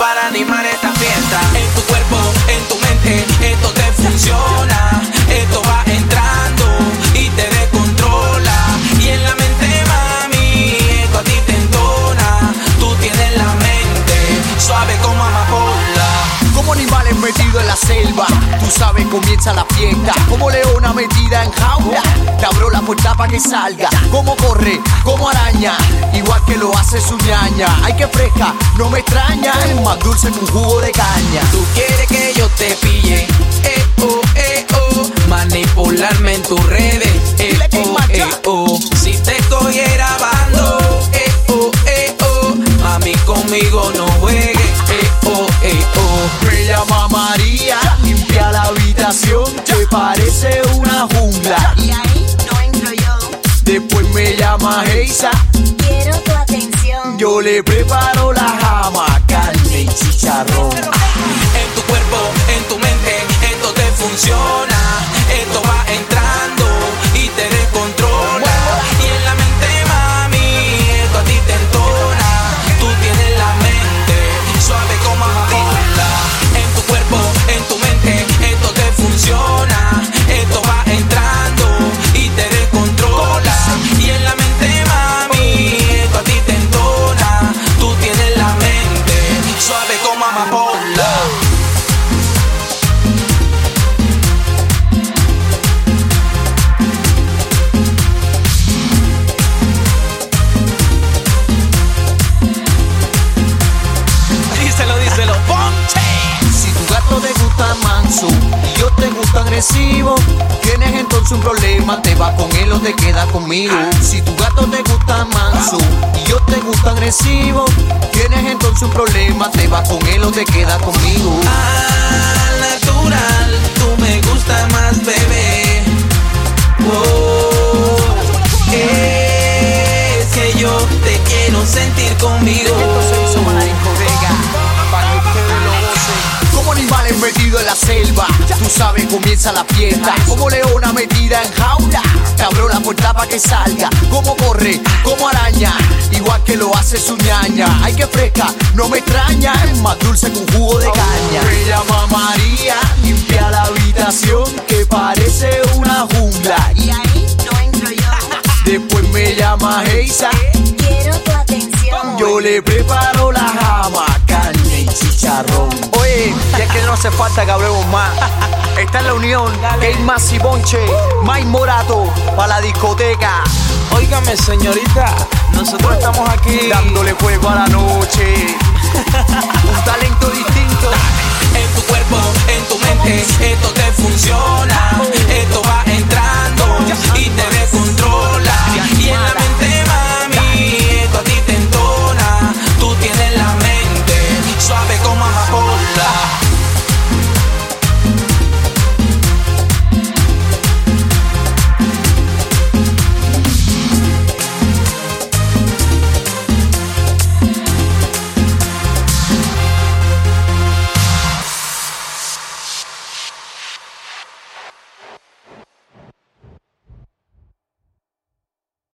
para animar esta fiesta. En tu cuerpo, en tu mente, esto te funciona. Esto va entrando y te descontrola. Y en la mente, mami, esto a ti te entona. Tú tienes la mente suave como amapola. Como animales metidos en la selva, tú sabes comienza la fiesta. Como leona metida en jaula, la puerta para que salga. Como corre, como araña, igual que lo hace su ñaña. Ay que fresca, no me extraña, es más dulce que un jugo de caña. Tú quieres que yo te pille, eh oh, eh oh, manipularme en tus redes, eh oh, eh oh. Si te estoy grabando, eh oh, eh oh, mami conmigo no juegues, eh oh, eh oh. Me llama María, limpia la habitación, que parece una jungla. Llama Heisa, Quiero tu atención. yo le preparo la jama, carne y chicharrón. En tu cuerpo, en tu mente, agresivo, tienes entonces un problema, te vas con él o te quedas conmigo. Si tu gato te gusta manso y yo te gusta agresivo, tienes entonces un problema, te vas con él o te quedas conmigo. Al natural, tú me gustas más, bebé. Oh, es que yo te quiero sentir conmigo. Animales metidos en la selva, tú sabes comienza la fiesta. Como leona metida en jaula, te abro la puerta para que salga. Como corre, como araña, igual que lo hace su ñaña. Ay que fresca, no me extraña, es más dulce que un jugo de caña. Me llama María, limpia la habitación que parece una jungla. Y ahí no entro yo. Después me llama Heisa, Quiero tu atención. yo le preparo la jama, chicharrón. Oye, ya que no hace falta que hablemos más. Está en la unión, Game Más y Bonche, Mike Morato, para la discoteca, Óigame, señorita, nosotros estamos aquí. dándole fuego a la noche.